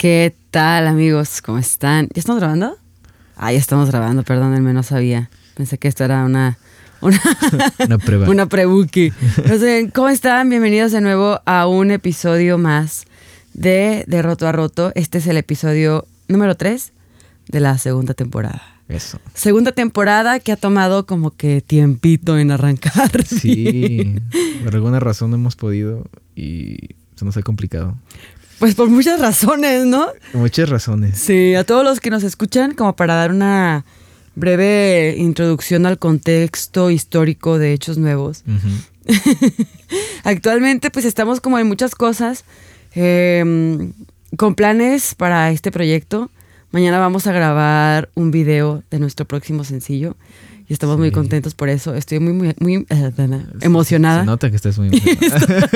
¿Qué tal amigos? ¿Cómo están? ¿Ya estamos grabando? Ah, ya estamos grabando, perdónenme, no sabía. Pensé que esto era una... Una, Una prueba. una prebuki. No sé, ¿Cómo están? Bienvenidos de nuevo a un episodio más de De Roto a Roto. Este es el episodio número 3 de la segunda temporada. Eso. Segunda temporada que ha tomado como que tiempito en arrancar. Sí. Por alguna razón no hemos podido y se nos ha complicado. Pues por muchas razones, ¿no? Muchas razones. Sí, a todos los que nos escuchan, como para dar una breve introducción al contexto histórico de Hechos Nuevos. Actualmente, pues estamos como en muchas cosas, eh, con planes para este proyecto. Mañana vamos a grabar un video de nuestro próximo sencillo y estamos muy contentos por eso. Estoy muy, muy, muy eh, emocionada. Se nota que estás muy emocionada.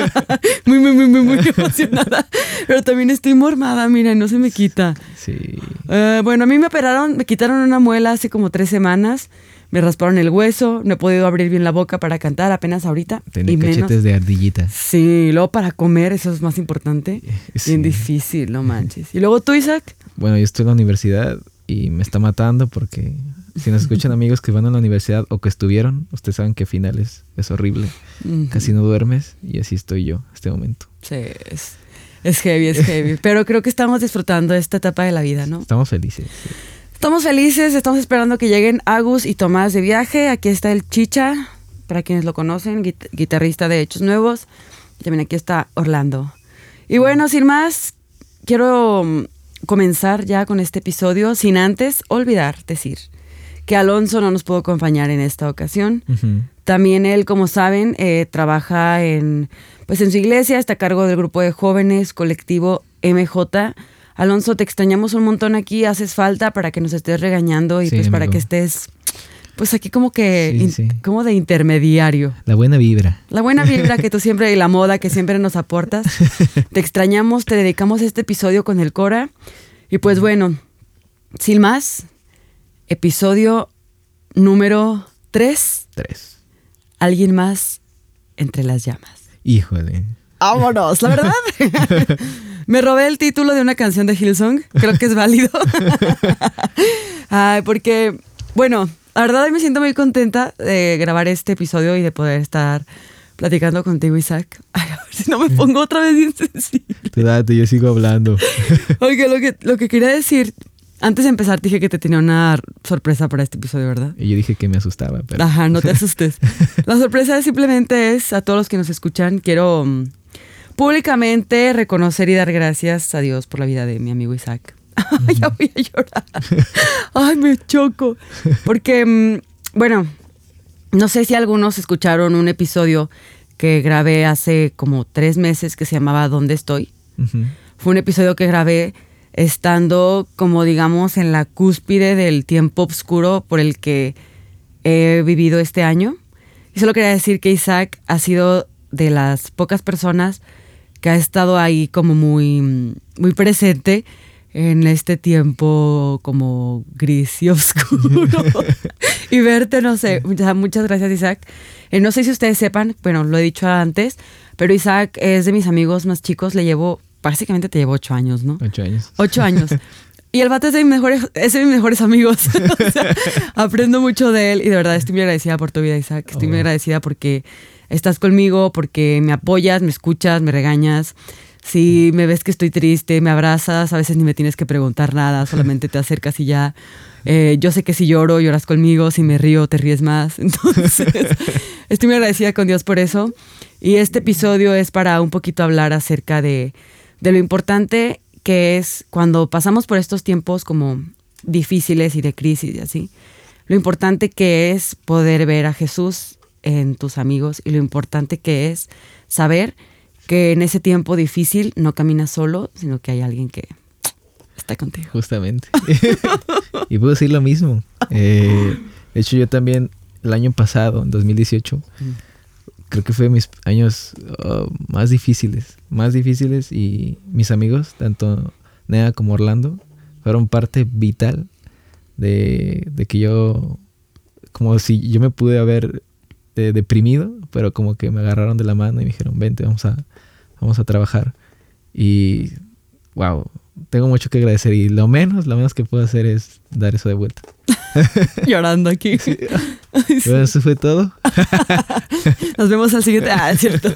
muy, muy, muy, muy, muy emocionada. Pero también estoy mormada, mira, no se me quita. Sí. Eh, bueno, a mí me operaron, me quitaron una muela hace como tres semanas. Me rasparon el hueso, no he podido abrir bien la boca para cantar apenas ahorita. Menos- cachetes de ardillita. Sí, luego para comer, eso es más importante. Sí. Bien difícil, no manches. Y luego tú, Isaac. Bueno, yo estoy en la universidad y me está matando porque si nos escuchan amigos que van a la universidad o que estuvieron, ustedes saben que finales es horrible. Ujú. Casi no duermes y así estoy yo este momento. Sí, es, es heavy, es heavy. Pero creo que estamos disfrutando esta etapa de la vida, ¿no? Estamos felices. sí. Estamos felices, estamos esperando que lleguen Agus y Tomás de viaje. Aquí está el Chicha, para quienes lo conocen, guit- guitarrista de Hechos Nuevos. Y también aquí está Orlando. Y bueno, sin más, quiero mm, comenzar ya con este episodio sin antes olvidar decir que Alonso no nos pudo acompañar en esta ocasión. También él, como saben, eh, trabaja en, pues en su iglesia, está a cargo del grupo de jóvenes colectivo MJ. Alonso, te extrañamos un montón aquí, haces falta para que nos estés regañando y Sí, pues para que estés, pues aquí como que, Sí, in- sí. como de intermediario. La buena vibra. La buena vibra que tú siempre y la moda que siempre nos aportas. Te extrañamos, te dedicamos este episodio con el Cora. Y pues bueno, sin más, episodio número 3. Tres. Alguien más entre las llamas. Híjole. Vámonos, la verdad. Me robé el título de una canción de Hillsong. Creo que es válido. Ay, porque, bueno, la verdad me siento muy contenta de grabar este episodio y de poder estar platicando contigo, Isaac. Ay, a ver si no me pongo otra vez bien sensible. Tú date, yo sigo hablando. Oye, lo que, lo que quería decir, antes de empezar dije que te tenía una sorpresa para este episodio, ¿verdad? Y yo dije que me asustaba, pero Ajá, no te asustes. La sorpresa simplemente es a todos los que nos escuchan, quiero mm, públicamente reconocer y dar gracias a Dios por la vida de mi amigo Isaac. ya voy a llorar. Ay, me choco. Porque, mm, bueno, no sé si algunos escucharon un episodio que grabé hace como tres meses que se llamaba ¿Dónde estoy? Fue un episodio que grabé estando como digamos en la cúspide del tiempo oscuro por el que he vivido este año. Y solo quería decir que Isaac ha sido de las pocas personas que ha estado ahí como muy, muy presente en este tiempo como gris y oscuro. y verte, no sé, muchas, muchas gracias Isaac. Eh, no sé si ustedes sepan, bueno, lo he dicho antes, pero Isaac es de mis amigos más chicos, le llevo, básicamente te llevo ocho años, ¿no? Ocho años. Ocho años. Y el vato es de mis mejores, es de mis mejores amigos. O sea, aprendo mucho de él y de verdad estoy muy agradecida por tu vida, Isaac. Estoy muy Oh. agradecida porque estás conmigo, porque me apoyas, me escuchas, me regañas. Si me ves que estoy triste, me abrazas, a veces ni me tienes que preguntar nada, solamente te acercas y ya. Eh, yo sé que si lloro, lloras conmigo, si me río, te ríes más. Entonces, estoy muy agradecida con Dios por eso. Y este episodio es para un poquito hablar acerca de, de lo importante que es cuando pasamos por estos tiempos como difíciles y de crisis y así. Lo importante que es poder ver a Jesús en tus amigos y lo importante que es saber que en ese tiempo difícil no caminas solo, sino que hay alguien que está contigo. Justamente. y puedo decir lo mismo. Eh, de hecho, yo también el año pasado, en 2018, creo que fue mis años uh, más difíciles. Más difíciles y mis amigos, tanto Nea como Orlando, fueron parte vital de, de que yo, como si yo me pude haber eh, deprimido, pero como que me agarraron de la mano y me dijeron, vente, vamos a, vamos a trabajar. Y, wow, tengo mucho que agradecer y lo menos, lo menos que puedo hacer es dar eso de vuelta. Llorando aquí. Bueno, eso fue todo. Nos vemos al siguiente. Ah, es cierto.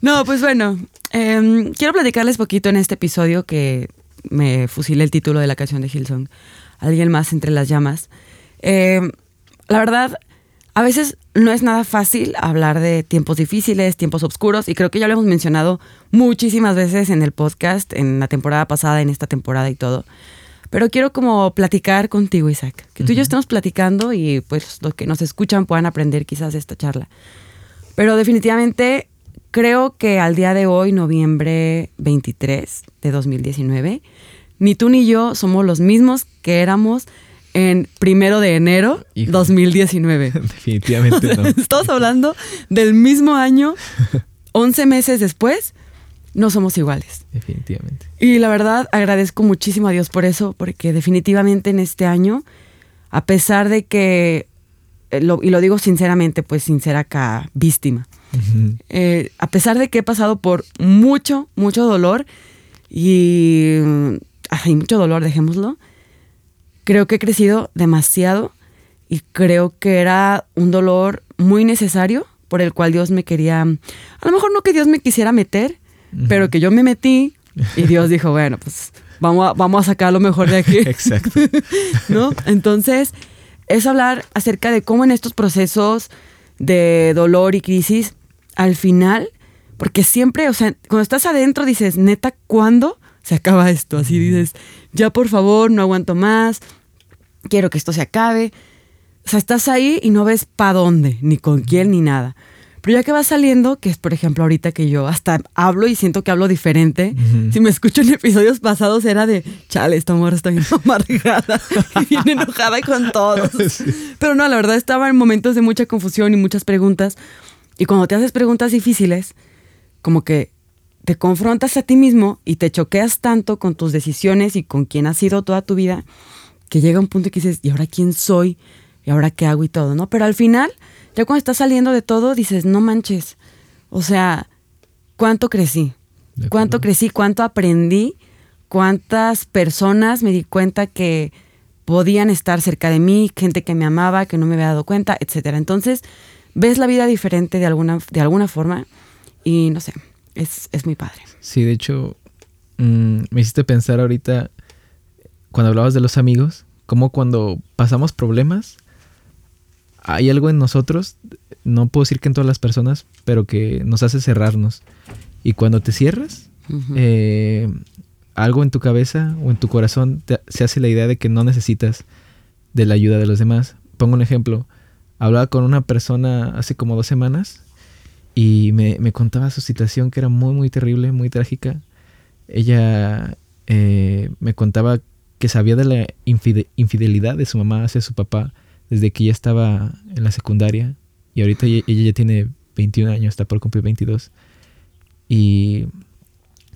No, pues bueno, em, quiero platicarles poquito en este episodio que me fusilé el título de la canción de Hillsong. Alguien más entre las llamas. Em, la verdad, a veces no es nada fácil hablar de tiempos difíciles, tiempos oscuros, y creo que ya lo hemos mencionado muchísimas veces en el podcast, en la temporada pasada, en esta temporada y todo. Pero quiero como platicar contigo, Isaac. Que tú y yo estemos platicando y pues los que nos escuchan puedan aprender quizás esta charla. Pero definitivamente creo que al día de hoy, noviembre 23 de 2019, ni tú ni yo somos los mismos que éramos en primero de enero Hijo. 2019. Definitivamente no. Estamos hablando del mismo año, 11 meses después, no somos iguales. Definitivamente. Y la verdad agradezco muchísimo a Dios por eso, porque definitivamente en este año, a pesar de que, eh, lo- y lo digo sinceramente, pues sin ser acá víctima, eh, a pesar de que he pasado por mucho, mucho dolor y hay mucho dolor, dejémoslo, creo que he crecido demasiado y creo que era un dolor muy necesario por el cual Dios me quería, a lo mejor no que Dios me quisiera meter, pero que yo me metí y Dios dijo, bueno, pues vamos a, vamos a sacar lo mejor de aquí. Exacto. ¿no? Entonces, es hablar acerca de cómo en estos procesos de dolor y crisis, al final, porque siempre, o sea, cuando estás adentro dices, neta, ¿cuándo se acaba esto? Así dices, ya por favor, no aguanto más, quiero que esto se acabe. O sea, estás ahí y no ves para dónde, ni con quién, ni nada. Pero ya que vas saliendo, que es por ejemplo ahorita que yo hasta hablo y siento que hablo diferente, Ujú. si me escucho en episodios pasados era de, chale, esta mujer está bien amargada y bien enojada con todos. Pero no, la verdad estaba en momentos de mucha confusión y muchas preguntas. Y cuando te haces preguntas difíciles, como que te confrontas a ti mismo y te choqueas tanto con tus decisiones y con quién has sido toda tu vida, que llega un punto que dices, ¿y ahora quién soy? ¿Y ahora qué hago y todo? ¿no? Pero al final, ya cuando estás saliendo de todo, dices, no manches. O sea, ¿cuánto crecí? ¿Cuánto crecí? ¿Cuánto aprendí? ¿Cuántas personas me di cuenta que podían estar cerca de mí? Gente que me amaba, que no me había dado cuenta, etcétera. Entonces, ves la vida diferente de alguna, de alguna forma y no sé, es, es muy padre. Sí, de hecho, mm, me hiciste pensar ahorita, cuando hablabas de los amigos, como cuando pasamos problemas, hay algo en nosotros, no puedo decir que en todas las personas, pero que nos hace cerrarnos. Y cuando te cierras, eh, algo en tu cabeza o en tu corazón te- se hace la idea de que no necesitas de la ayuda de los demás. Pongo un ejemplo. Hablaba con una persona hace como dos semanas y me, me contaba su situación que era muy, muy terrible, muy trágica. Ella eh, me contaba que sabía de la infide- infidelidad de su mamá hacia su papá desde que ella estaba en la secundaria y ahorita ella, ya tiene 21 años, está por cumplir 22. Y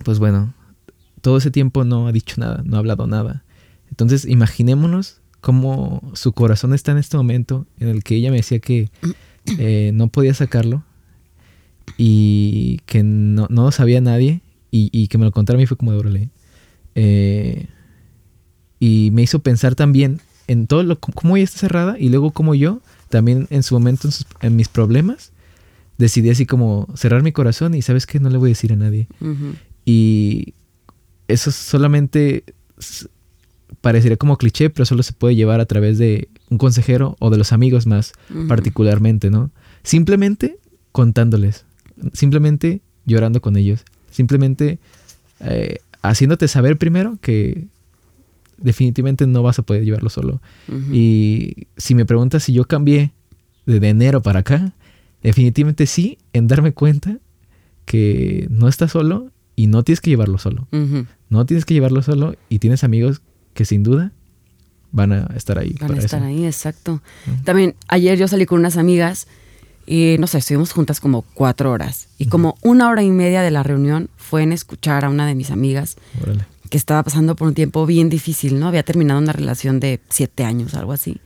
pues bueno, todo ese tiempo no ha dicho nada, no ha hablado nada. Entonces imaginémonos cómo su corazón está en este momento en el que ella me decía que eh, no podía sacarlo y que no, no lo sabía nadie y, y que me lo contara a mí fue como de. Eh, y me hizo pensar también en todo lo cómo ella está cerrada y luego como yo también en su momento en, sus- en mis problemas decidí así como cerrar mi corazón y sabes que no le voy a decir a nadie. Y eso solamente parecería como cliché, pero solo se puede llevar a través de un consejero o de los amigos más particularmente, ¿no? Simplemente contándoles, simplemente llorando con ellos, simplemente eh, haciéndote saber primero que definitivamente no vas a poder llevarlo solo. Y si me preguntas si yo cambié de, enero para acá, definitivamente sí, en darme cuenta que no estás solo y no tienes que llevarlo solo. No tienes que llevarlo solo y tienes amigos que sin duda van a estar ahí. Van a estar eso. ahí, exacto. También ayer yo salí con unas amigas y no sé, estuvimos juntas como cuatro horas. Y como una hora y media de la reunión fue en escuchar a una de mis amigas Órale. Que estaba pasando por un tiempo bien difícil, ¿no? Había terminado una relación de siete años, algo así.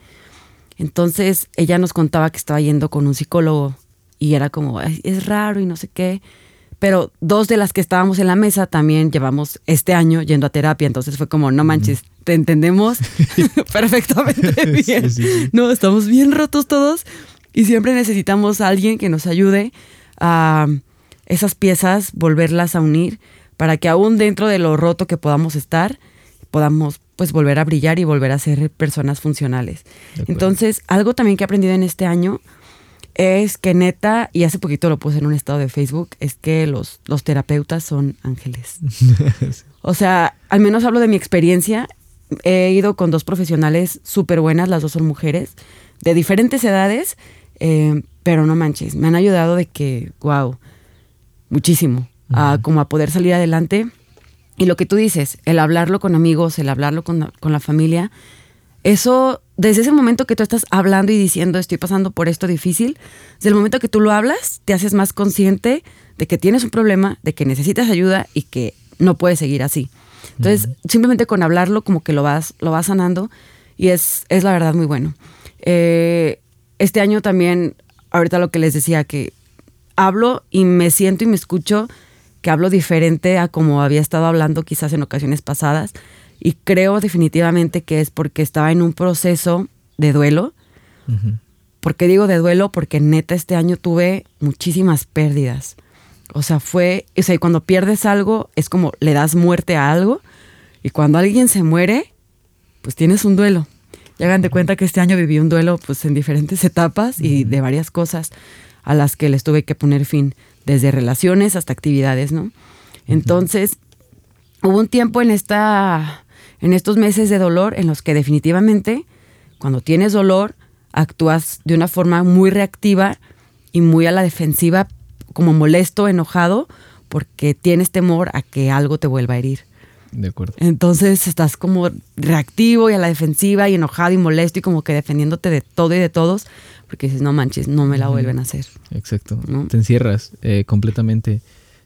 Entonces ella nos contaba que estaba yendo con un psicólogo y era como, "Ay, es raro y no sé qué. pero dos de las que estábamos en la mesa también llevamos este año yendo a terapia, entonces fue como, no manches, te entendemos perfectamente bien. No, estamos bien rotos todos y siempre necesitamos a alguien que nos ayude a esas piezas, volverlas a unir para que aún dentro de lo roto que podamos estar, podamos pues volver a brillar y volver a ser personas funcionales. Entonces, algo también que he aprendido en este año es que neta, y hace poquito lo puse en un estado de Facebook, es que los, los terapeutas son ángeles. o sea, al menos hablo de mi experiencia. He ido con dos profesionales súper buenas, las dos son mujeres, de diferentes edades, eh, pero no manches, me han ayudado de que, wow, muchísimo, a, como a poder salir adelante. Y lo que tú dices, el hablarlo con amigos, el hablarlo con, con la familia, eso, desde ese momento que tú estás hablando y diciendo estoy pasando por esto difícil, desde el momento que tú lo hablas, te haces más consciente de que tienes un problema, de que necesitas ayuda y que no puedes seguir así. Entonces, simplemente con hablarlo, como que lo vas, lo vas sanando y es, es la verdad muy bueno. Eh, este año también, ahorita lo que les decía, que hablo y me siento y me escucho que hablo diferente a como había estado hablando quizás en ocasiones pasadas. Y creo definitivamente que es porque estaba en un proceso de duelo. ¿Por qué digo de duelo? Porque neta este año tuve muchísimas pérdidas. O sea, fue, o sea, y cuando pierdes algo es como le das muerte a algo. Y cuando alguien se muere, pues tienes un duelo. Y hagan de cuenta que este año viví un duelo pues en diferentes etapas y de varias cosas a las que les tuve que poner fin, desde relaciones hasta actividades, ¿no? Entonces, hubo un tiempo en esta en estos meses de dolor en los que definitivamente cuando tienes dolor actúas de una forma muy reactiva y muy a la defensiva, como molesto, enojado, porque tienes temor a que algo te vuelva a herir. De acuerdo. Entonces estás como reactivo y a la defensiva y enojado y molesto y como que defendiéndote de todo y de todos, porque dices, no manches, no me la vuelven a hacer. Exacto. Te encierras eh, completamente.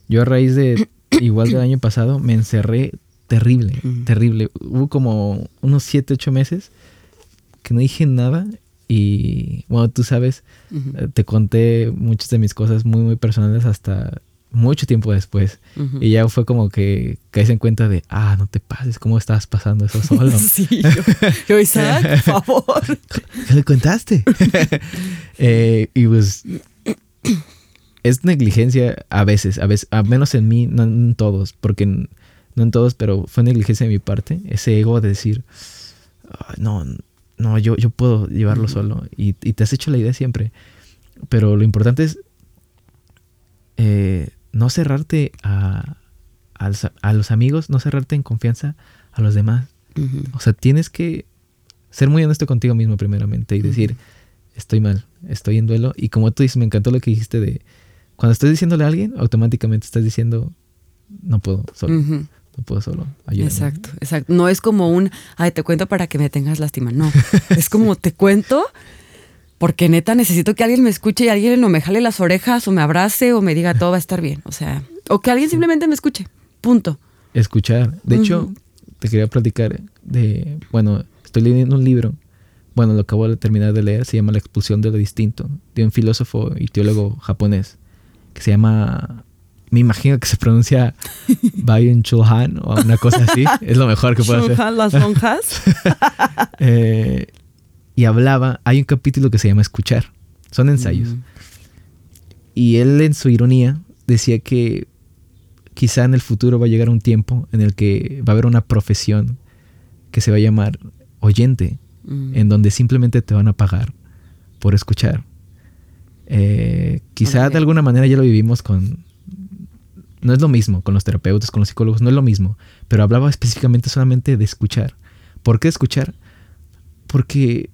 Yo a raíz de, igual del año pasado, me encerré terrible, terrible. Hubo como unos 7, 8 meses que no dije nada y bueno, tú sabes, eh, te conté muchas de mis cosas muy, muy personales hasta mucho tiempo después. Y ya fue como que caes en cuenta de, ah, no te pases, ¿cómo estabas pasando eso solo? sí, yo, Isaac, por favor. ¿Qué le contaste? Eh, y pues es negligencia a veces, a veces, a menos en mí, no en todos, porque no en todos, pero fue negligencia de mi parte, ese ego de decir, no, no, yo, yo puedo llevarlo solo. Y, te has hecho la idea siempre. Pero lo importante es eh, no cerrarte a, a, los amigos, no cerrarte en confianza a los demás. O sea, tienes que ser muy honesto contigo mismo primeramente y decir, estoy mal, estoy en duelo. Y como tú dices, me encantó lo que dijiste de, cuando estás diciéndole a alguien, automáticamente estás diciendo, no puedo solo no puedo solo ayudar. Exacto, exacto. No es como un, ay, te cuento para que me tengas lástima. No, es como te cuento porque neta necesito que alguien me escuche y alguien no me jale las orejas o me abrace o me diga todo va a estar bien. O sea, o que alguien simplemente me escuche. Punto. Escuchar. De hecho, te quería platicar de, bueno, estoy leyendo un libro. Bueno, lo acabo de terminar de leer, se llama La expulsión de lo distinto, de un filósofo y teólogo japonés, que se llama me imagino que se pronuncia Bayun Chulhan o una cosa así. Es lo mejor que puedo hacer. las monjas. Eh, y hablaba, hay un capítulo que se llama Escuchar. Son ensayos. Mm. Y él en su ironía decía que quizá en el futuro va a llegar un tiempo en el que va a haber una profesión que se va a llamar oyente, mm. en donde simplemente te van a pagar por escuchar. Eh, quizá de alguna manera ya lo vivimos con no es lo mismo con los terapeutas, con los psicólogos, no es lo mismo. Pero hablaba específicamente solamente de escuchar. ¿Por qué escuchar? Porque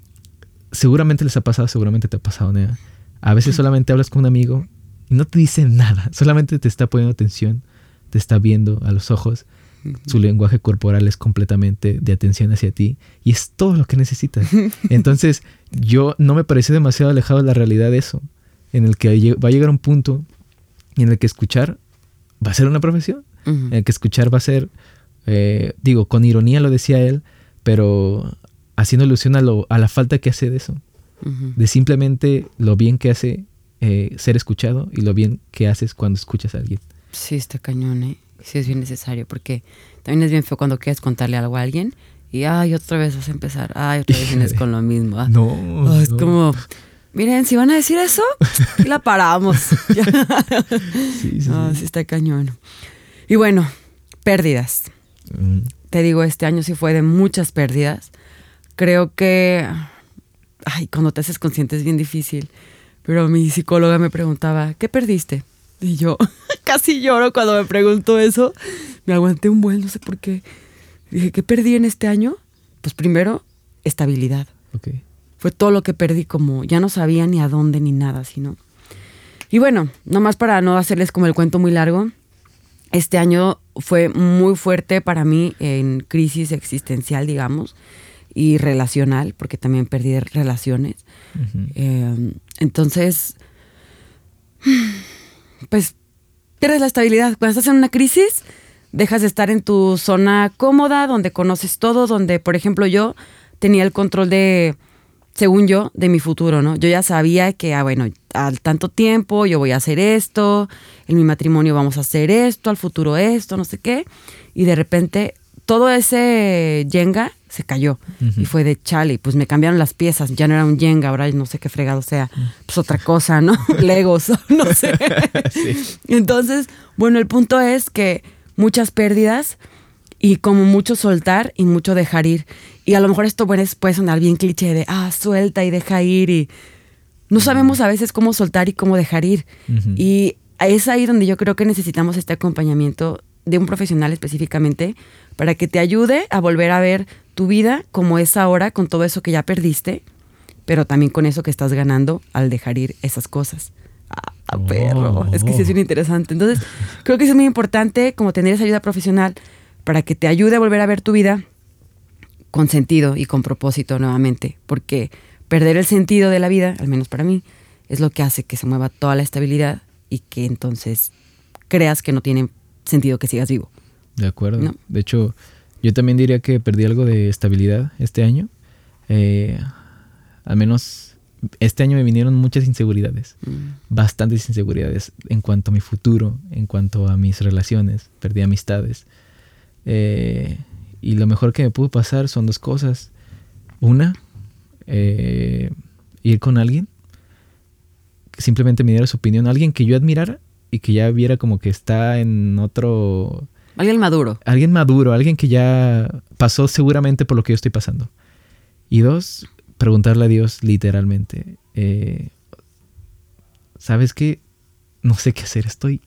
seguramente les ha pasado, seguramente te ha pasado, Nea. A veces solamente hablas con un amigo y no te dice nada, solamente te está poniendo atención, te está viendo a los ojos. Su lenguaje corporal es completamente de atención hacia ti y es todo lo que necesitas. Entonces, yo no me parece demasiado alejado de la realidad de eso, en el que va a llegar un punto en el que escuchar va a ser una profesión. El que escuchar va a ser, eh, digo, con ironía lo decía él, pero haciendo alusión a, lo, a la falta que hace de eso. De simplemente lo bien que hace eh, ser escuchado y lo bien que haces cuando escuchas a alguien. Sí, está cañón, ¿eh? Sí, es bien necesario, porque también es bien feo cuando quieres contarle algo a alguien y, ay, otra vez vas a empezar, ay, otra vez vienes con lo mismo. ah. No. Oh, es no. como, miren, si van a decir eso, la paramos. Sí, sí, sí. sí, está cañón. Y bueno, pérdidas. Mm, Te digo, este año sí fue de muchas pérdidas. Creo que, ay, cuando te haces consciente es bien difícil. Pero mi psicóloga me preguntaba, ¿qué perdiste? Y yo casi lloro cuando me preguntó eso. Me aguanté un buen, no sé por qué. Dije, ¿qué perdí en este año? Pues primero, estabilidad. ok. Fue todo lo que perdí, como ya no sabía ni a dónde ni nada, sino. Y bueno, nomás para no hacerles como el cuento muy largo, este año fue muy fuerte para mí en crisis existencial, digamos, y relacional, porque también perdí relaciones. Eh, entonces, pues pierdes la estabilidad. Cuando estás en una crisis, dejas de estar en tu zona cómoda, donde conoces todo, donde, por ejemplo, yo tenía el control de, según yo, de mi futuro, ¿no? Yo ya sabía que, ah, bueno, al tanto tiempo yo voy a hacer esto, en mi matrimonio vamos a hacer esto, al futuro esto, no sé qué. Y de repente todo ese Jenga se cayó. Ujú. Y fue de chale, pues me cambiaron las piezas, ya no era un Jenga, ahora no sé qué fregado sea, pues otra cosa, ¿no? Legos, no sé. Sí. Entonces, bueno, el punto es que muchas pérdidas y como mucho soltar y mucho dejar ir. Y a lo mejor esto bueno, es- puede sonar bien cliché de, ah, suelta y deja ir y no sabemos a veces cómo soltar y cómo dejar ir. Ujú. Y es ahí donde yo creo que necesitamos este acompañamiento de un profesional específicamente para que te ayude a volver a ver tu vida como es ahora con todo eso que ya perdiste, pero también con eso que estás ganando al dejar ir esas cosas. Ah, Oh. perro. Es que sí es bien interesante. Entonces, creo que es muy importante como tener esa ayuda profesional para que te ayude a volver a ver tu vida con sentido y con propósito nuevamente, porque perder el sentido de la vida, al menos para mí, es lo que hace que se mueva toda la estabilidad y que entonces creas que no tiene sentido que sigas vivo. De acuerdo. No. De hecho, yo también diría que perdí algo de estabilidad este año. Eh, al menos este año me vinieron muchas inseguridades. Bastantes inseguridades en cuanto a mi futuro, en cuanto a mis relaciones. Perdí amistades. Eh, y lo mejor que me pudo pasar son dos cosas. Una, eh, ir con alguien. que Simplemente me diera su opinión. Alguien que yo admirara y que ya viera como que está en otro Alguien maduro. alguien maduro, alguien que ya pasó seguramente por lo que yo estoy pasando. Y dos, preguntarle a Dios literalmente, eh, ¿sabes qué? No sé qué hacer, estoy,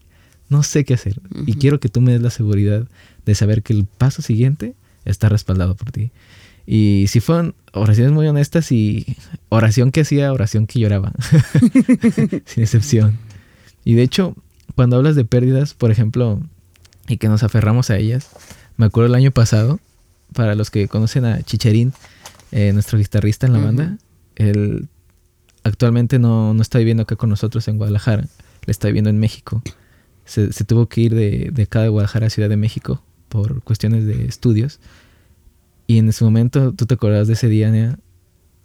no sé qué hacer. Y quiero que tú me des la seguridad de saber que el paso siguiente está respaldado por ti. Y si fueron oraciones muy honestas y oración que hacía, oración que lloraba, sin excepción. Y de hecho, cuando hablas de pérdidas, por ejemplo, y que nos aferramos a ellas. Me acuerdo el año pasado, para los que conocen a Chicherín, eh, nuestro guitarrista en la Ujú. banda, él actualmente no, no está viviendo acá con nosotros en Guadalajara, le está viviendo en México. Se, se tuvo que ir de, de acá de Guadalajara a Ciudad de México por cuestiones de estudios. Y en ese momento, ¿tú te acordás de ese día, Nea?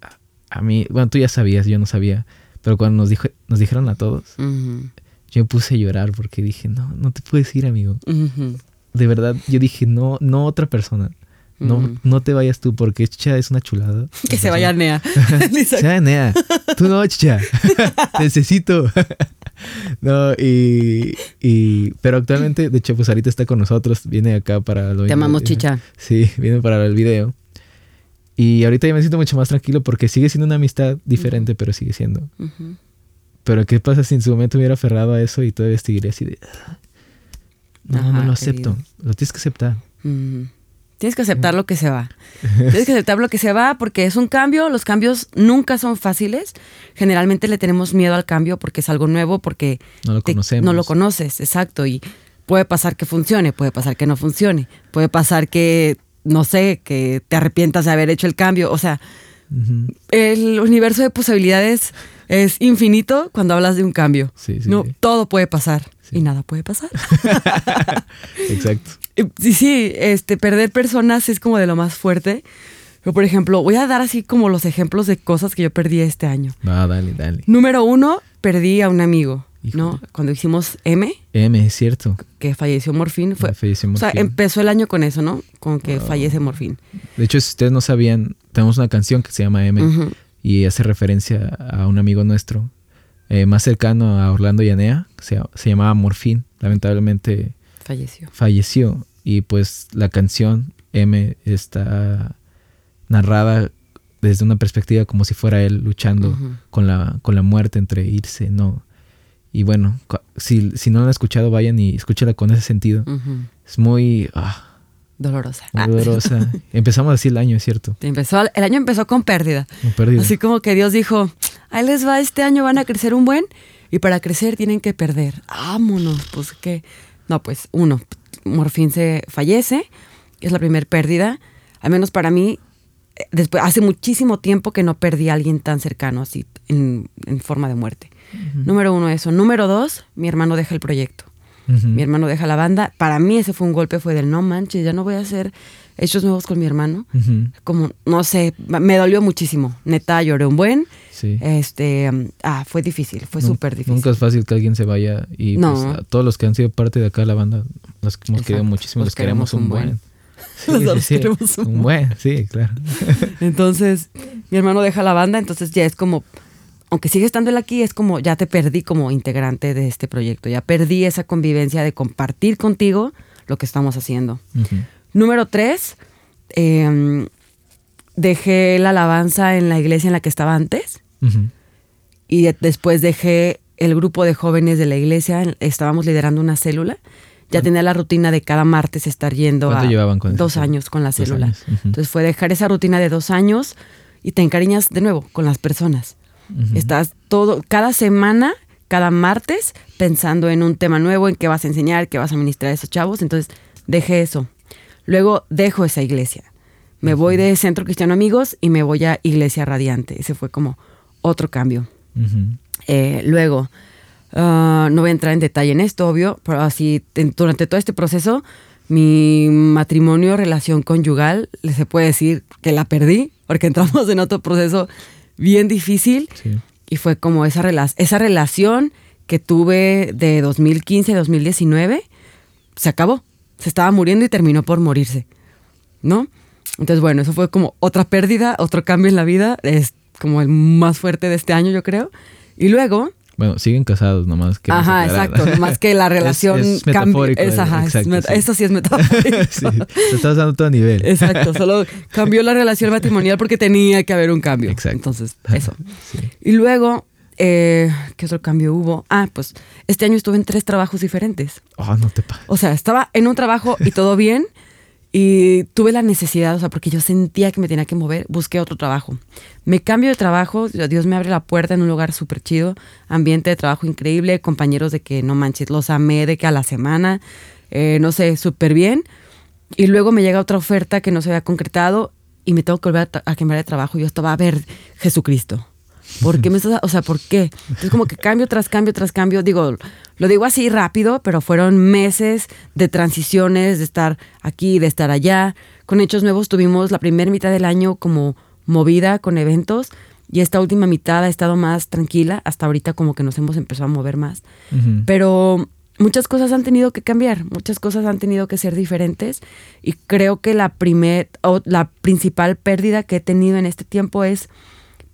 A- A mí, bueno, tú ya sabías, yo no sabía, pero cuando nos, dijo, nos dijeron a todos, Ujú. Yo me puse a llorar porque dije, no, no te puedes ir, amigo de verdad, yo dije, no, no otra persona. No, no te vayas tú porque Chicha es una chulada. Que se vaya Nea. Se va Nea. Tú no, Chicha. Necesito. no, y, y. Pero actualmente, de hecho, pues ahorita está con nosotros. Viene acá para lo Te amamos, Chicha. Sí, viene para el video. Y ahorita ya me siento mucho más tranquilo porque sigue siendo una amistad diferente, pero sigue siendo. Ujú. Pero ¿qué pasa si en su momento hubiera aferrado a eso y todavía seguiría así de... "Ah, No, Ajá, no lo acepto. querido. Lo tienes que aceptar. Tienes que aceptar lo que se va. Tienes que aceptar lo que se va porque es un cambio. Los cambios nunca son fáciles. Generalmente le tenemos miedo al cambio porque es algo nuevo, porque No lo te- conocemos. no lo conoces, exacto. Y puede pasar que funcione, puede pasar que no funcione, puede pasar que, no sé, que te arrepientas de haber hecho el cambio. O sea, El universo de posibilidades es infinito cuando hablas de un cambio. Sí, sí, no, sí. todo puede pasar y nada puede pasar. Exacto. Eh, Sí, sí, este, perder personas es como de lo más fuerte. Pero, por ejemplo, voy a dar así como los ejemplos de cosas que yo perdí este año. Va, dale, dale. Número uno, perdí a un amigo. ¿No? Cuando hicimos M. M, es cierto. Que falleció Morfín. Fue, falleció O sea, empezó el año con eso, ¿no? Con que fallece Morfín. De hecho, si ustedes no sabían, tenemos una canción que se llama M y hace referencia a un amigo nuestro eh, más cercano a Orlando Yanea, se, se llamaba Morfín. Lamentablemente falleció. Falleció. Y pues la canción M está narrada desde una perspectiva como si fuera él luchando con, la, con la muerte entre irse, no. Y bueno, si, si no la han escuchado, vayan y escúchala con ese sentido. Es muy... Ah, dolorosa. Muy dolorosa. Empezamos así el año, es cierto. Empezó, el año empezó con pérdida. Con pérdida. Así como que Dios dijo, ahí les va, este año van a crecer un buen y para crecer tienen que perder. Vámonos, pues que... No, pues uno, Morfín se fallece, es la primera pérdida. Al menos para mí, después, hace muchísimo tiempo que no perdí a alguien tan cercano así, en, forma de muerte. Número uno, eso. Número dos, mi hermano deja el proyecto. Mi hermano deja la banda. Para mí ese fue un golpe, fue del no manches, ya no voy a hacer hechos nuevos con mi hermano. Como, no sé, me dolió muchísimo. Neta, lloré un buen. Sí. Este, ah, fue difícil, fue súper difícil. Nunca es fácil que alguien se vaya y pues, a todos los que han sido parte de acá de la banda, los hemos querido muchísimo, los, queremos, un buen. los queremos un, buen. Sí, claro. entonces, mi hermano deja la banda, entonces ya es como, aunque sigue estando él aquí, es como ya te perdí como integrante de este proyecto, ya perdí esa convivencia de compartir contigo lo que estamos haciendo. Número tres, em, dejé la alabanza en la iglesia en la que estaba antes y después dejé el grupo de jóvenes de la iglesia, estábamos liderando una célula. Ya tenía la rutina de cada martes estar yendo a llevaban con dos años con la célula. Entonces fue dejar esa rutina de dos años y te encariñas de nuevo con las personas. Estás todo, cada semana, cada martes, pensando en un tema nuevo, en qué vas a enseñar, qué vas a ministrar a esos chavos. Entonces dejé eso. Luego dejo esa iglesia. Me voy de Centro Cristiano Amigos y me voy a Iglesia Radiante. Ese fue como otro cambio. Eh, luego, ah, no voy a entrar en detalle en esto, obvio, pero así durante todo este proceso, mi matrimonio, relación conyugal, se puede decir que la perdí, porque entramos en otro proceso bien difícil. Y fue como esa, esa relación que tuve de 2015 a 2019, se acabó. Se estaba muriendo y terminó por morirse. ¿No? Entonces, bueno, eso fue como otra pérdida, otro cambio en la vida. Es como el más fuerte de este año, yo creo. Y luego... Bueno, siguen casados nomás. Que ajá, exacto. Más que la relación es, metafórico. Es, ajá, Esto sí es metafórico. sí, te estás dando todo a nivel. Exacto. Solo cambió la relación matrimonial porque tenía que haber un cambio. Exacto. Entonces, eso. Y luego, eh, ¿qué otro cambio hubo? Ah, pues este año estuve en tres trabajos diferentes. Ah, no te pasa. O sea, estaba en un trabajo y todo bien. Y tuve la necesidad, o sea, porque yo sentía que me tenía que mover, busqué otro trabajo. Me cambio de trabajo, Dios me abre la puerta en un lugar súper chido, ambiente de trabajo increíble, compañeros de que no manches, los amé de que a la semana, eh, no sé, súper bien. Y luego me llega otra oferta que no se había concretado y me tengo que volver a, cambiar de trabajo. Yo estaba a ver Jesucristo. ¿Por qué me estás, o sea, por qué? Es como que cambio tras cambio tras cambio, digo, lo digo así rápido, pero fueron meses de transiciones, de estar aquí, de estar allá. Con Hechos Nuevos tuvimos la primera mitad del año como movida con eventos y esta última mitad ha estado más tranquila, hasta ahorita como que nos hemos empezado a mover más. Pero muchas cosas han tenido que cambiar, muchas cosas han tenido que ser diferentes y creo que la primer o la principal pérdida que he tenido en este tiempo es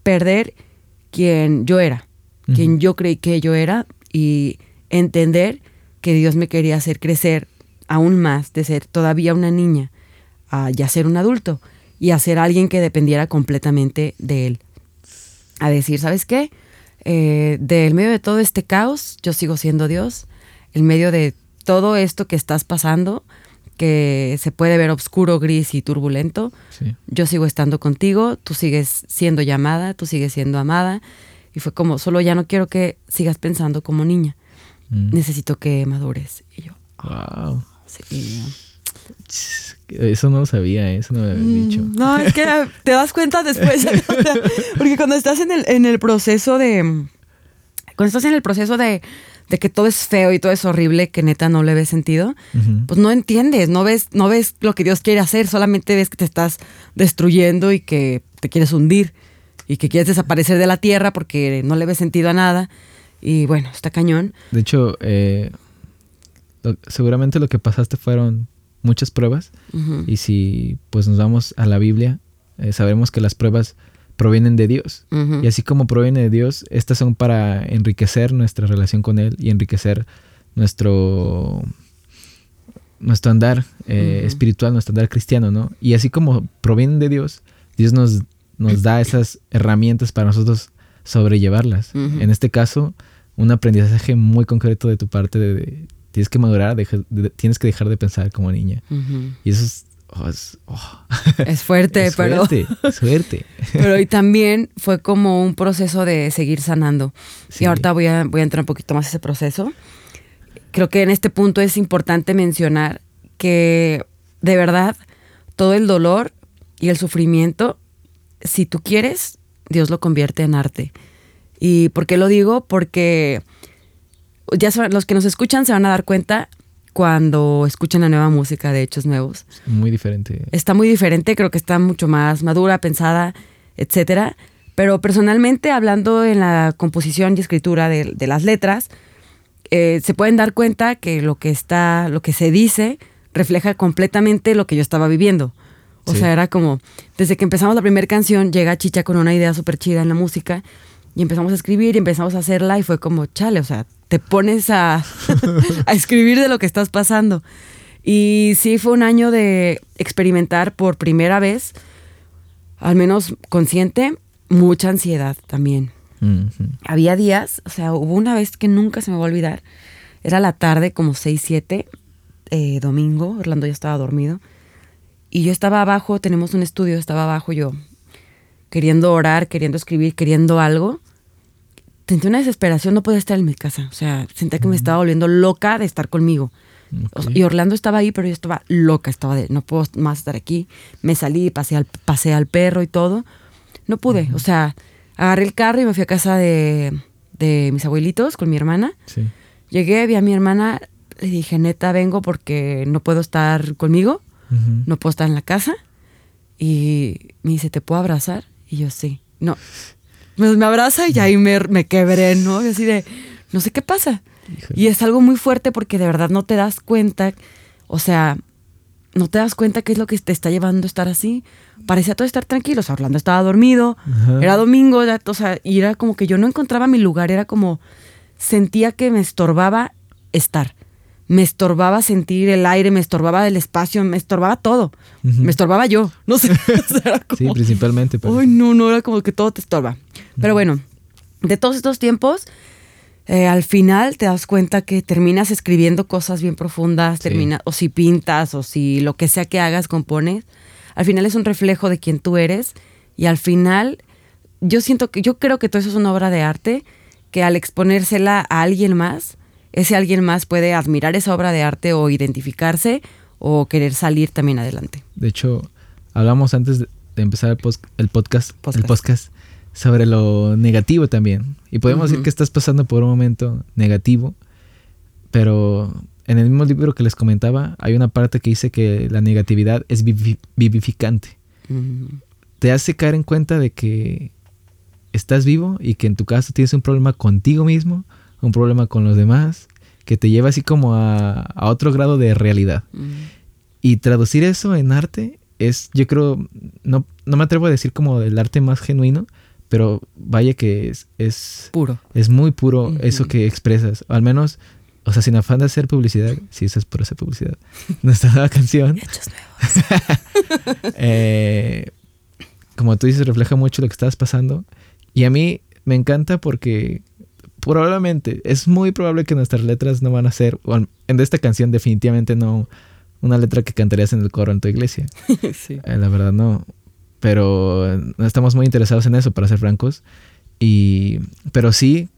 perder quien yo era, quien yo creí que yo era y entender que Dios me quería hacer crecer aún más, de ser todavía una niña a ya ser un adulto y a ser alguien que dependiera completamente de Él. A decir, ¿sabes qué? Eh, del medio de todo este caos, yo sigo siendo Dios. En medio de todo esto que estás pasando, que se puede ver oscuro, gris y turbulento, yo sigo estando contigo, tú sigues siendo llamada, tú sigues siendo amada. Y fue como, solo ya no quiero que sigas pensando como niña. Mm. Necesito que madures. Y yo, wow. Eso no lo sabía, ¿eh? eso no me había mm, dicho. No, es que te das cuenta después. porque cuando estás en el, en el proceso de. Cuando estás en el proceso de de que todo es feo y todo es horrible, que neta no le ves sentido, pues no entiendes, no ves, no ves lo que Dios quiere hacer, solamente ves que te estás destruyendo y que te quieres hundir y que quieres desaparecer de la tierra porque no le ves sentido a nada. Y bueno, está cañón. De hecho, eh, lo- seguramente lo que pasaste fueron muchas pruebas. Y si pues nos vamos a la Biblia, eh, sabemos que las pruebas provienen de Dios. Y así como proviene de Dios, estas son para enriquecer nuestra relación con Él y enriquecer nuestro, nuestro andar eh, espiritual, nuestro andar cristiano, ¿no? Y así como provienen de Dios, Dios nos, nos da esas herramientas para nosotros sobrellevarlas. En este caso, un aprendizaje muy concreto de tu parte de, de- tienes que madurar, de- tienes que dejar de pensar como niña. Y eso es... oh, es- oh, Es fuerte, es pero, suerte, es suerte. pero y también fue como un proceso de seguir sanando. Sí. Y ahorita voy a, voy a entrar un poquito más a ese proceso. Creo que en este punto es importante mencionar que de verdad todo el dolor y el sufrimiento, si tú quieres, Dios lo convierte en arte. ¿Y por qué lo digo? Porque ya los que nos escuchan se van a dar cuenta cuando escuchan la nueva música de Hechos Nuevos. Muy diferente. Está muy diferente, creo que está mucho más madura, pensada, etcétera. Pero personalmente, hablando en la composición y escritura de, de las letras, eh, se pueden dar cuenta que lo que está, lo que se dice, refleja completamente lo que yo estaba viviendo. O Sí. sea, era como, desde que empezamos la primera canción, llega Chicha con una idea súper chida en la música, y empezamos a escribir y empezamos a hacerla, y fue como, chale, o sea, te pones a, a escribir de lo que estás pasando. Y sí, fue un año de experimentar por primera vez, al menos consciente, mucha ansiedad también. Había días, o sea, hubo una vez que nunca se me va a olvidar. Era la tarde, como 6, 7, eh, domingo. Orlando ya estaba dormido. Y yo estaba abajo, tenemos un estudio, estaba abajo yo, queriendo orar, queriendo escribir, queriendo algo. Sentí una desesperación, no podía estar en mi casa. O sea, sentía que me estaba volviendo loca de estar conmigo. O sea, Ok. y Orlando estaba ahí, pero yo estaba loca, estaba de, no puedo más estar aquí. Me salí, pasé al, pasé al perro y todo. No pude, o sea, agarré el carro y me fui a casa de, de mis abuelitos con mi hermana. Sí. Llegué, vi a mi hermana, le dije, neta, vengo porque no puedo estar conmigo, no puedo estar en la casa. Y me dice, ¿te puedo abrazar? Y yo, sí. No. Me, me abraza y ahí me, me quebré, ¿no? Y así de, no sé qué pasa. Híjole. Y es algo muy fuerte porque de verdad no te das cuenta, o sea, no te das cuenta qué es lo que te está llevando a estar así. Parecía todo estar tranquilo, o sea, Orlando estaba dormido, Ajá. era domingo, era- o sea, y era como que yo no encontraba mi lugar, era como, sentía que me estorbaba estar. Me estorbaba sentir el aire, me estorbaba el espacio, me estorbaba todo. Me estorbaba yo. No sé. era Sí, como- principalmente. pero- Ay, no, no, era como que todo te estorba. Pero bueno, de todos estos tiempos, eh, al final te das cuenta que terminas escribiendo cosas bien profundas, Sí. termina, o si pintas, o si lo que sea que hagas, compones. Al final es un reflejo de quién tú eres. Y al final, yo siento que, yo creo que todo eso es una obra de arte, que al exponérsela a alguien más, ese alguien más puede admirar esa obra de arte o identificarse o querer salir también adelante. De hecho, hablamos antes de, empezar el, pos- el podcast, el Podcast. sobre lo negativo también. Y podemos decir que estás pasando por un momento negativo, pero en el mismo libro que les comentaba, hay una parte que dice que la negatividad es vivi- vivificante. Te hace caer en cuenta de que estás vivo y que en tu caso tienes un problema contigo mismo, un problema con los demás, que te lleva así como a, a otro grado de realidad. Y traducir eso en arte es, yo creo, no, no me atrevo a decir como el arte más genuino, pero vaya que es, es, Puro. es muy puro Ujú. eso que expresas. Al menos, o sea, sin afán de hacer publicidad, si eso es por hacer publicidad, nuestra nueva canción, Hechos nuevos. eh, como tú dices, refleja mucho lo que estás pasando. Y a mí me encanta porque probablemente, es muy probable que nuestras letras no van a ser, o al- en esta canción definitivamente no, una letra que cantarías en el coro en tu iglesia. sí. Eh, la verdad no. Pero eh, no estamos muy interesados en eso, para ser francos. Y, pero sí,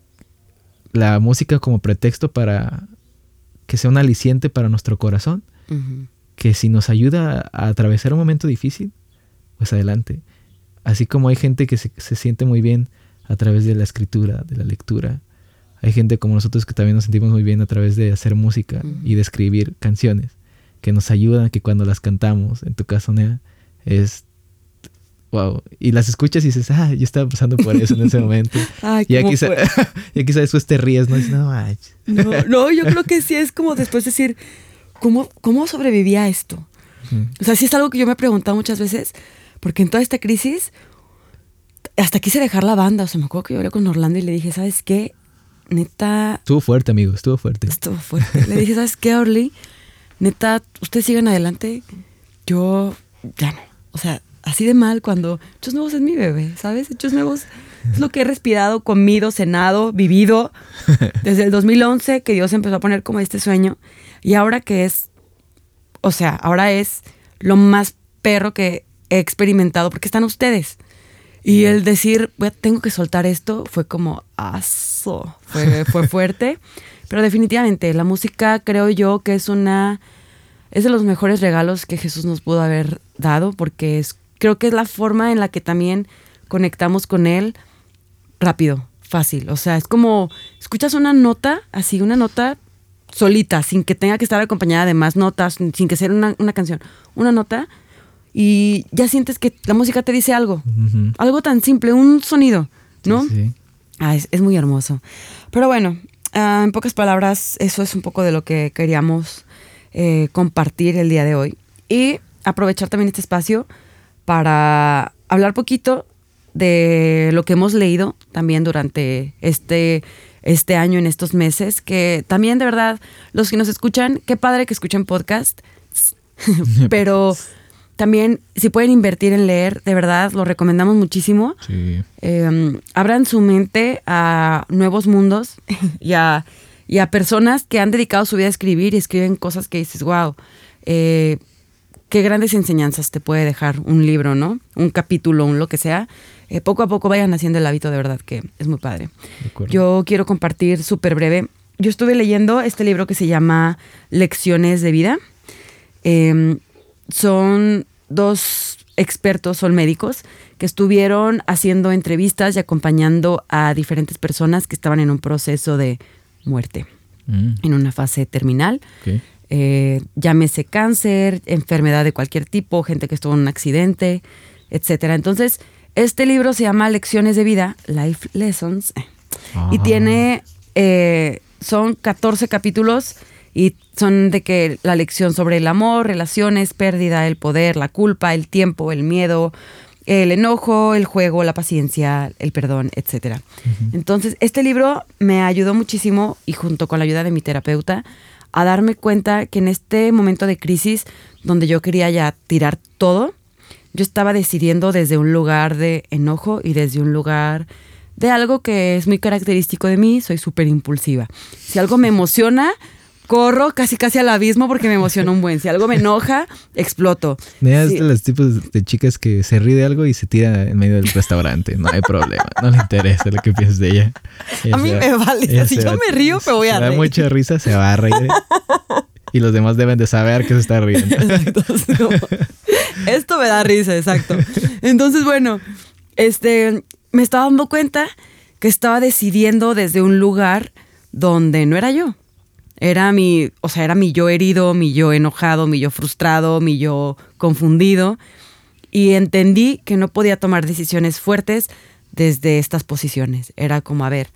la música como pretexto para que sea un aliciente para nuestro corazón que si nos ayuda a atravesar un momento difícil, pues adelante. Así como hay gente que se, se siente muy bien a través de la escritura, de la lectura. Hay gente como nosotros que también nos sentimos muy bien a través de hacer música Ujú. y de escribir canciones que nos ayudan, que cuando las cantamos, en tu caso, Nea, es wow. Y las escuchas y dices, ah, yo estaba pasando por eso en ese momento. Ay, y, ¿cómo aquí fue? y aquí después te ríes, ¿no? Dices, no, manches". No, no, yo creo que sí es como después decir, ¿cómo, cómo sobreviví a esto? O sea, sí es algo que yo me he preguntado muchas veces, porque en toda esta crisis, hasta quise dejar la banda. O sea, me acuerdo que yo hablé con Orlando y le dije, ¿sabes qué? Neta, Estuvo fuerte, amigo, estuvo fuerte. estuvo fuerte. Le dije, ¿sabes qué, Orly? Neta, ustedes sigan adelante. Yo ya no. O sea, así de mal cuando Hechos Nuevos es mi bebé, ¿sabes? Hechos Nuevos es lo que he respirado, comido, cenado, vivido desde el 2011 que Dios empezó a poner como este sueño. Y ahora que es, o sea, ahora es lo más perro que he experimentado porque están ustedes. Y el decir, "Voy a- tengo que soltar esto, fue como, aso, fue, fue fuerte. Pero definitivamente, la música creo yo que es una, es de los mejores regalos que Jesús nos pudo haber dado, porque es, creo que es la forma en la que también conectamos con Él rápido, fácil. O sea, es como, escuchas una nota, así, una nota solita, sin que tenga que estar acompañada de más notas, sin que sea una, una canción, una nota, y ya sientes que la música te dice algo, algo tan simple, un sonido, ¿no? Sí, sí. Ah, es, es muy hermoso. Pero bueno, ah, en pocas palabras, eso es un poco de lo que queríamos eh, compartir el día de hoy. Y aprovechar también este espacio para hablar poquito de lo que hemos leído también durante este, este año, en estos meses, que también de verdad, los que nos escuchan, qué padre que escuchen podcast, pero también si pueden invertir en leer, de verdad, lo recomendamos muchísimo Sí. eh, abran su mente a nuevos mundos y a, y a personas que han dedicado su vida a escribir y escriben cosas que dices, wow, eh, qué grandes enseñanzas te puede dejar un libro, ¿no? Un capítulo, un lo que sea. Eh, poco a poco vayan haciendo el hábito, de verdad, que es muy padre. De acuerdo. Yo quiero compartir súper breve. Yo estuve leyendo este libro que se llama Lecciones de Vida. Eh, son dos expertos, son médicos, que estuvieron haciendo entrevistas y acompañando a diferentes personas que estaban en un proceso de muerte, Mm, en una fase terminal. ok. Eh, llámese cáncer, enfermedad de cualquier tipo, gente que estuvo en un accidente, etcétera. Entonces, este libro se llama Lecciones de Vida, Life Lessons, y Ah. tiene, eh, son 14 capítulos y son de que la lección sobre el amor, relaciones, pérdida, el poder, la culpa, el tiempo, el miedo, el enojo, el juego, la paciencia, el perdón, etcétera. Entonces, este libro me ayudó muchísimo y junto con la ayuda de mi terapeuta a darme cuenta que en este momento de crisis donde yo quería ya tirar todo, yo estaba decidiendo desde un lugar de enojo y desde un lugar de algo que es muy característico de mí, soy súper impulsiva. Si algo me emociona, corro casi casi al abismo porque me emociona un buen. Si algo me enoja, exploto. Sí. es de los tipos de chicas que se ríe de algo y se tira en medio del restaurante. No hay problema. No le interesa lo que piensas de ella. Ella A mí va- me vale. Si yo va- me río, me voy a si da reír. mucha risa, se va a reír. y los demás deben de saber que se está riendo. Exacto. Esto me da risa, exacto. Entonces, bueno, este, me estaba dando cuenta que estaba decidiendo desde un lugar donde no era yo. Era mi, o sea, era mi yo herido, mi yo enojado, mi yo frustrado, mi yo confundido. Y entendí que no podía tomar decisiones fuertes desde estas posiciones. Era como, a ver,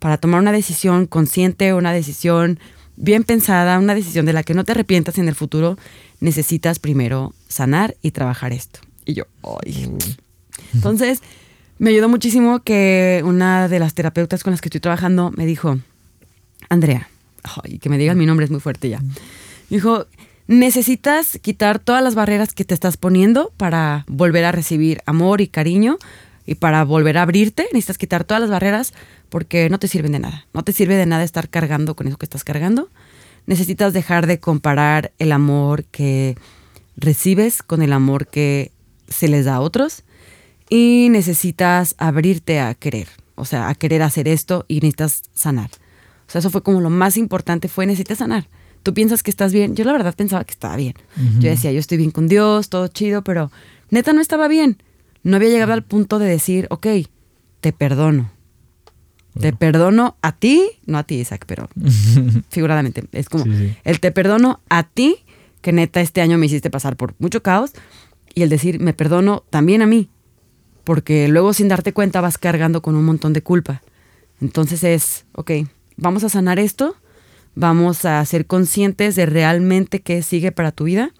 para tomar una decisión consciente, una decisión bien pensada, una decisión de la que no te arrepientas en el futuro, necesitas primero sanar y trabajar esto. Y yo, ay. Entonces, me ayudó muchísimo que una de las terapeutas con las que estoy trabajando me dijo, Andrea, que me digas mi nombre es muy fuerte ya. Dijo, necesitas quitar todas las barreras que te estás poniendo para volver a recibir amor y cariño y para volver a abrirte. Necesitas quitar todas las barreras porque no te sirven de nada. No te sirve de nada estar cargando con eso que estás cargando. Necesitas dejar de comparar el amor que recibes con el amor que se les da a otros y necesitas abrirte a querer, o sea, a querer hacer esto y necesitas sanar. Sea, eso fue como lo más importante, fue necesitas sanar. Tú piensas que estás bien, yo la verdad pensaba que estaba bien. Yo decía, yo estoy bien con Dios, todo chido, pero neta no estaba bien. No había llegado al punto de decir, ok, te perdono. Te perdono a ti, no a ti, Isaac, pero figuradamente. Es como, Sí, sí. el te perdono a ti, que neta este año me hiciste pasar por mucho caos, y el decir, me perdono también a mí, porque luego sin darte cuenta vas cargando con un montón de culpa. Entonces es, ok, vamos a sanar esto, vamos a ser conscientes de realmente qué sigue para tu vida.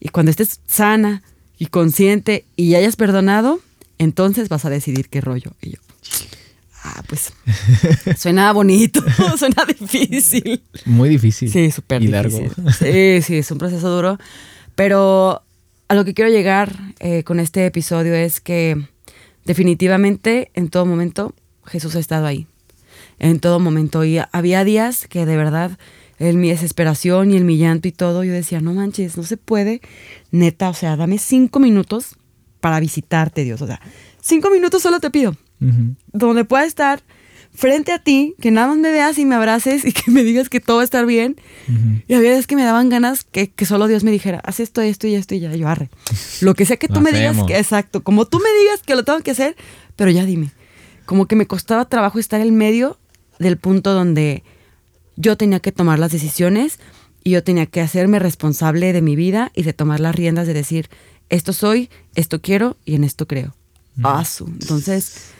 Y cuando estés sana y consciente y hayas perdonado, entonces vas a decidir qué rollo. Y yo, ah, pues suena bonito, suena difícil. Muy difícil. Sí, súper y difícil. largo. Sí, sí, es un proceso duro. Pero a lo que quiero llegar eh, con este episodio es que definitivamente en todo momento Jesús ha estado ahí. En todo momento. Y había días que de verdad en mi desesperación y en mi llanto y todo, yo decía, no manches, no se puede. Neta, o sea, dame cinco minutos para visitarte, Dios. O sea, cinco minutos solo te pido. Donde pueda estar frente a ti, que nada más me veas y me abraces y que me digas que todo va a estar bien. Y había veces que me daban ganas que, que solo Dios me dijera, haz esto, esto y esto y ya, yo arre. Lo que sea que tú me digas, que, exacto, como tú me digas que lo tengo que hacer, pero ya dime. Como que me costaba trabajo estar en medio del punto donde yo tenía que tomar las decisiones y yo tenía que hacerme responsable de mi vida y de tomar las riendas de decir, esto soy, esto quiero y en esto creo. Su. Entonces,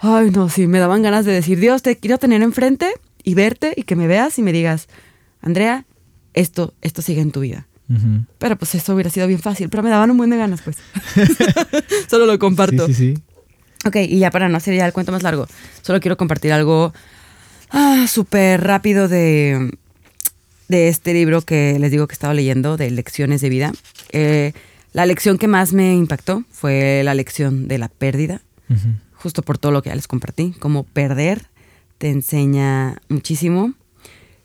ay, no, sí, me daban ganas de decir, Dios, te quiero tener enfrente y verte y que me veas y me digas, Andrea, esto, esto sigue en tu vida. Pero pues eso hubiera sido bien fácil, pero me daban un buen de ganas, pues. Solo lo comparto. Sí, sí, sí. Ok, y ya para no hacer ya el cuento más largo, solo quiero compartir algo ah, súper rápido de, de este libro que les digo que estaba leyendo, de Lecciones de Vida. Eh, la lección que más me impactó fue la lección de la pérdida, justo por todo lo que ya les compartí. Como perder te enseña muchísimo.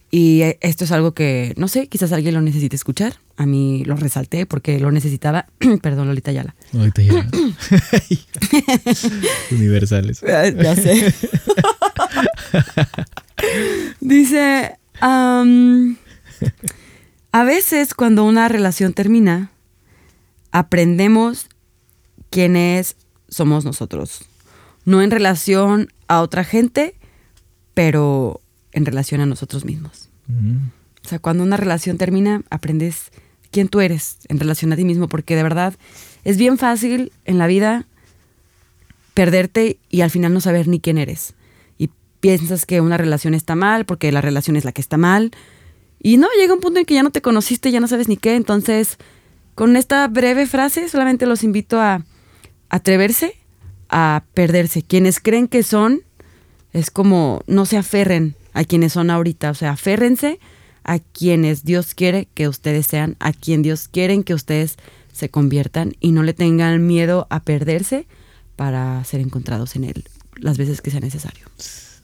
Y eh, esto es algo que, no sé, quizás alguien lo necesite escuchar. A mí lo resalté porque lo necesitaba. Perdón, Lolita Yala. Ahorita ya. Universales. Ah, Ya sé. Dice, a veces cuando una relación termina, aprendemos quiénes somos nosotros. No en relación a otra gente, pero en relación a nosotros mismos. O sea, cuando una relación termina, aprendes quién tú eres en relación a ti mismo, porque de verdad es bien fácil en la vida perderte y al final no saber ni quién eres. Y piensas que una relación está mal porque la relación es la que está mal. Y no, llega un punto en que ya no te conociste, ya no sabes ni qué. Entonces, con esta breve frase, solamente los invito a atreverse a perderse. Quienes creen que son, es como no se aferren a quienes son ahorita. O sea, aférrense a quienes Dios quiere que ustedes sean, a quien Dios quiere que ustedes se conviertan y no le tengan miedo a perderse para ser encontrados en Él las veces que sea necesario.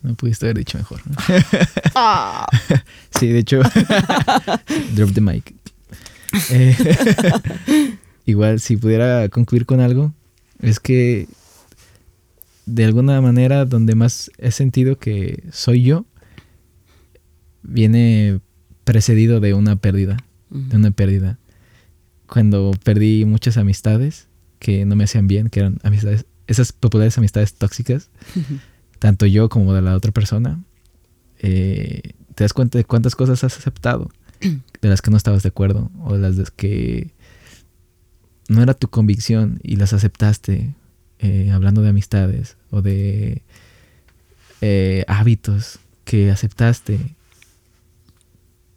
No pudiste haber dicho mejor. sí, de hecho, drop the mic. Eh, igual, si pudiera concluir con algo, es que de alguna manera donde más he sentido que soy yo, viene precedido de una pérdida, de una pérdida. Cuando perdí muchas amistades que no me hacían bien, que eran amistades, esas populares amistades tóxicas, tanto yo como de la otra persona, eh, te das cuenta de cuántas cosas has aceptado, de las que no estabas de acuerdo, o de las que no era tu convicción y las aceptaste, eh, hablando de amistades o de eh, hábitos que aceptaste,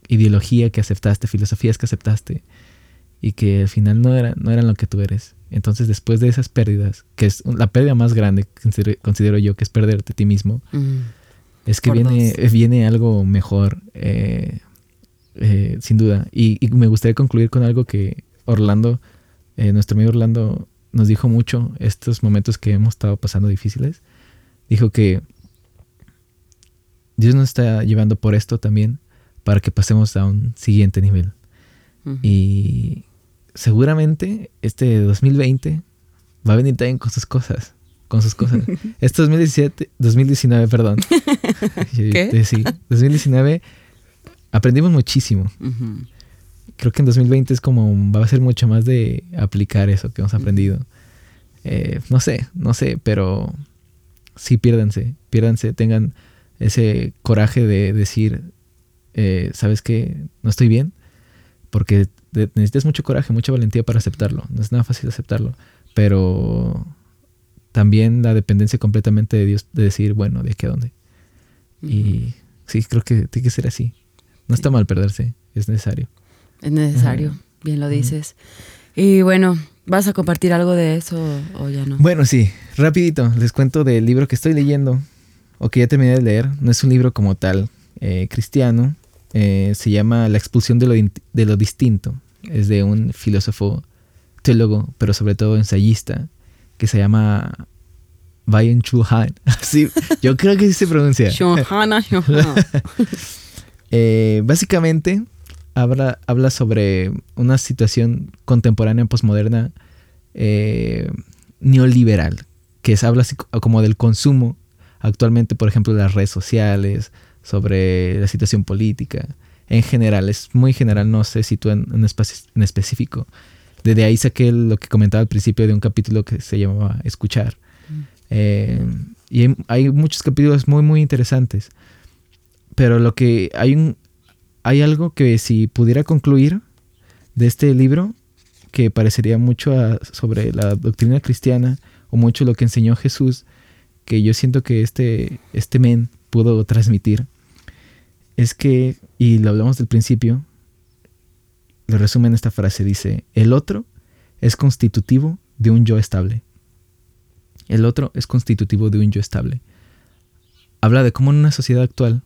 ideología que aceptaste, filosofías que aceptaste y que al final no, era, no eran lo que tú eres. Entonces después de esas pérdidas, que es la pérdida más grande que considero, considero yo, que es perderte a ti mismo, Mm. es que Por viene, dos. viene algo mejor, eh, eh, sin duda. Y, y me gustaría concluir con algo que Orlando, eh, nuestro amigo Orlando, nos dijo mucho estos momentos que hemos estado pasando difíciles. Dijo que Dios nos está llevando por esto también para que pasemos a un siguiente nivel. Y seguramente este 2020 va a venir también con sus cosas. Con sus cosas. Este 2017, 2019, perdón. ¿Qué? Eh, Sí, 2019 aprendimos muchísimo. Creo que en 2020 es como, va a ser mucho más de aplicar eso que hemos aprendido. Eh, no sé, no sé, pero sí piérdanse, piérdanse, tengan ese coraje de decir, eh, ¿sabes qué? No estoy bien. Porque necesitas mucho coraje, mucha valentía para aceptarlo. No es nada fácil aceptarlo. Pero también la dependencia completamente de Dios, de decir, bueno, ¿de qué a dónde? Y sí, creo que tiene que ser así. No está mal perderse, es necesario. Es necesario, bien lo dices. Y bueno, ¿vas a compartir algo de eso o ya no? Bueno, sí, rapidito, les cuento del libro que estoy leyendo o que ya terminé de leer. No es un libro como tal eh, cristiano, eh, se llama La expulsión de lo, de lo distinto. Es de un filósofo teólogo, pero sobre todo ensayista, que se llama Bayan Chu Han. Sí, yo creo que sí se pronuncia. eh, básicamente habla, habla sobre una situación contemporánea, posmoderna, eh, neoliberal, que se habla así como del consumo actualmente, por ejemplo, de las redes sociales, sobre la situación política. En general, es muy general, no se sitúa en un espacio en específico. Desde ahí saqué lo que comentaba al principio de un capítulo que se llamaba Escuchar. Eh, y hay, muchos capítulos muy, muy interesantes. Pero lo que hay un, hay algo que si pudiera concluir de este libro, que parecería mucho sobre la doctrina cristiana o mucho lo que enseñó Jesús, que yo siento que este, este men pudo transmitir, es que, y lo hablamos del principio, lo resume en esta frase, dice, el otro es constitutivo de un yo estable. El otro es constitutivo de un yo estable. Habla de cómo en una sociedad actual,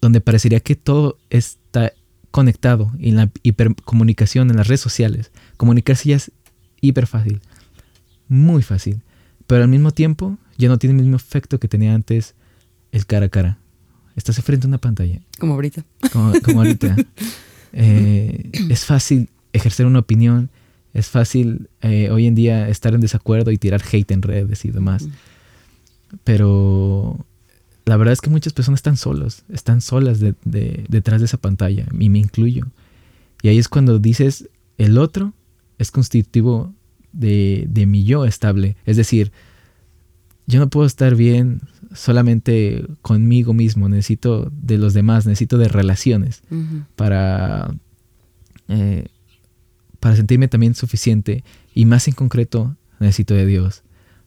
donde parecería que todo está conectado en la hipercomunicación, en las redes sociales, comunicarse ya es hiper fácil, muy fácil, pero al mismo tiempo ya no tiene el mismo efecto que tenía antes el cara a cara. Estás frente a una pantalla. Como ahorita. Como, ahorita. Eh, es fácil ejercer una opinión, es fácil eh, hoy en día estar en desacuerdo y tirar hate en redes y demás. Pero la verdad es que muchas personas están solos, están solas detrás de esa pantalla, y me incluyo. Y ahí es cuando dices, el otro es constitutivo de, de mi yo estable. Es decir, yo no puedo estar bien solamente conmigo mismo, necesito de los demás, necesito de relaciones para, eh, para sentirme también suficiente y más en concreto necesito de Dios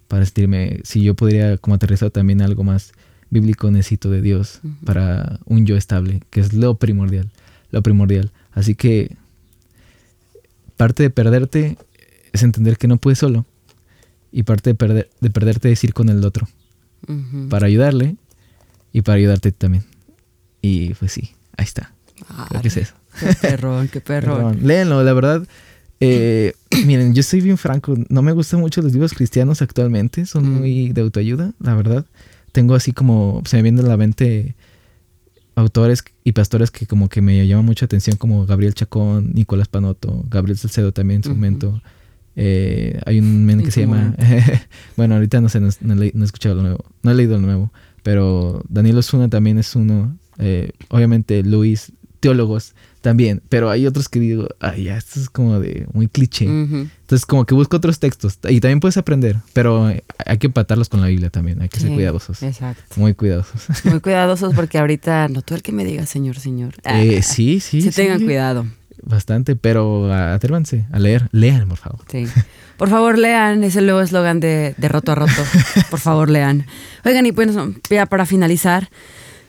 para sentirme, si yo podría como aterrizar también algo más bíblico necesito de Dios para un yo estable, que es lo primordial, lo primordial. Así que parte de perderte es entender que no puedes solo y parte de, perder, de perderte es ir con el otro para ayudarle y para ayudarte también. Y pues sí, ahí está. ¿Qué es eso? Qué perrón, qué perrón. Léenlo, la verdad. Eh, miren, yo soy bien franco, no me gustan mucho los libros cristianos actualmente, son muy de autoayuda, la verdad tengo así como, se me viene a la mente autores y pastores que como que me llaman mucha atención, como Gabriel Chacón, Nicolás Panoto, Gabriel Salcedo también en su momento. Eh, hay un men que se llama, bueno, ahorita no sé, no, he escuchado lo nuevo, no he leído lo nuevo, pero Daniel Osuna también es uno, eh, obviamente Luis, teólogos, también, pero hay otros que digo, ay, ya, esto es como de muy cliché. Entonces, como que busco otros textos y también puedes aprender, pero hay que empatarlos con la Biblia también, hay que ser cuidadosos. Exacto. Muy cuidadosos. Muy cuidadosos porque ahorita no todo el que me diga Señor, Señor. Eh, ah, sí, sí. Sí, tengan cuidado. Bastante, pero atrévanse a leer. Lean, por favor. Sí. Por favor, lean. Es el nuevo eslogan de, de Roto a Roto. por favor, lean. Oigan, y pues ya para finalizar,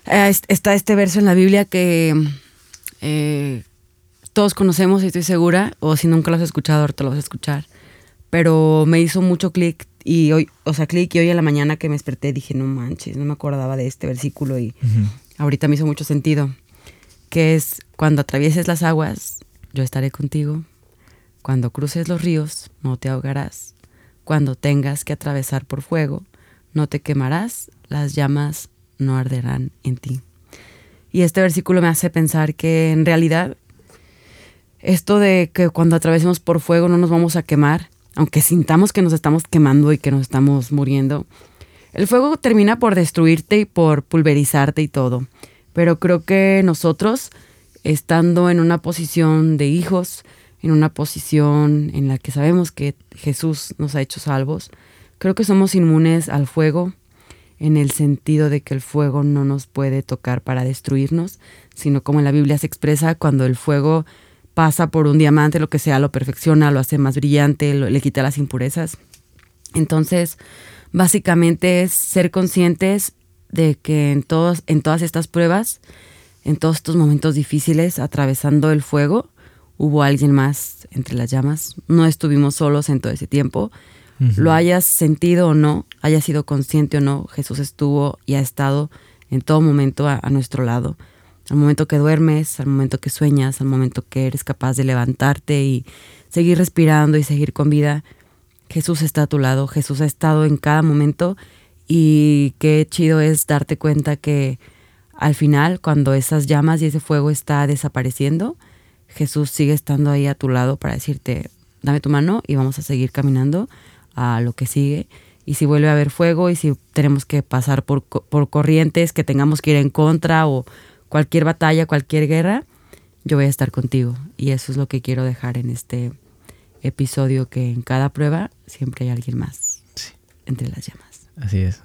eh, está este verso en la Biblia que eh, todos conocemos y estoy segura, o si nunca lo has escuchado, ahorita lo vas a escuchar. Pero me hizo mucho clic y hoy, o sea, clic y hoy a la mañana que me desperté dije, no manches, no me acordaba de este versículo y ahorita me hizo mucho sentido. Que es, cuando atravieses las aguas, yo estaré contigo. Cuando cruces los ríos, no te ahogarás. Cuando tengas que atravesar por fuego, no te quemarás, las llamas no arderán en ti. Y este versículo me hace pensar que en realidad esto de que cuando atravesemos por fuego no nos vamos a quemar, aunque sintamos que nos estamos quemando y que nos estamos muriendo, el fuego termina por destruirte y por pulverizarte y todo. Pero creo que nosotros, estando en una posición de hijos, en una posición en la que sabemos que Jesús nos ha hecho salvos, creo que somos inmunes al fuego en el sentido de que el fuego no nos puede tocar para destruirnos, sino como en la Biblia se expresa, cuando el fuego pasa por un diamante, lo que sea, lo perfecciona, lo hace más brillante, le quita las impurezas. Entonces, básicamente es ser conscientes de que en, todos, en todas estas pruebas, en todos estos momentos difíciles, atravesando el fuego, hubo alguien más entre las llamas. No estuvimos solos en todo ese tiempo. Lo hayas sentido o no, hayas sido consciente o no, Jesús estuvo y ha estado en todo momento a, a nuestro lado. Al momento que duermes, al momento que sueñas, al momento que eres capaz de levantarte y seguir respirando y seguir con vida, Jesús está a tu lado, Jesús ha estado en cada momento y qué chido es darte cuenta que al final, cuando esas llamas y ese fuego está desapareciendo, Jesús sigue estando ahí a tu lado para decirte, dame tu mano y vamos a seguir caminando a lo que sigue. Y si vuelve a haber fuego y si tenemos que pasar por, por corrientes que tengamos que ir en contra o cualquier batalla, cualquier guerra, yo voy a estar contigo. Y eso es lo que quiero dejar en este episodio, que en cada prueba siempre hay alguien más entre las llamas. Así es.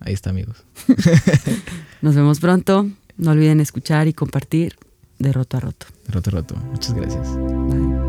Ahí está, amigos. Nos vemos pronto. No olviden escuchar y compartir de roto a roto. De roto a roto. Muchas gracias. Bye.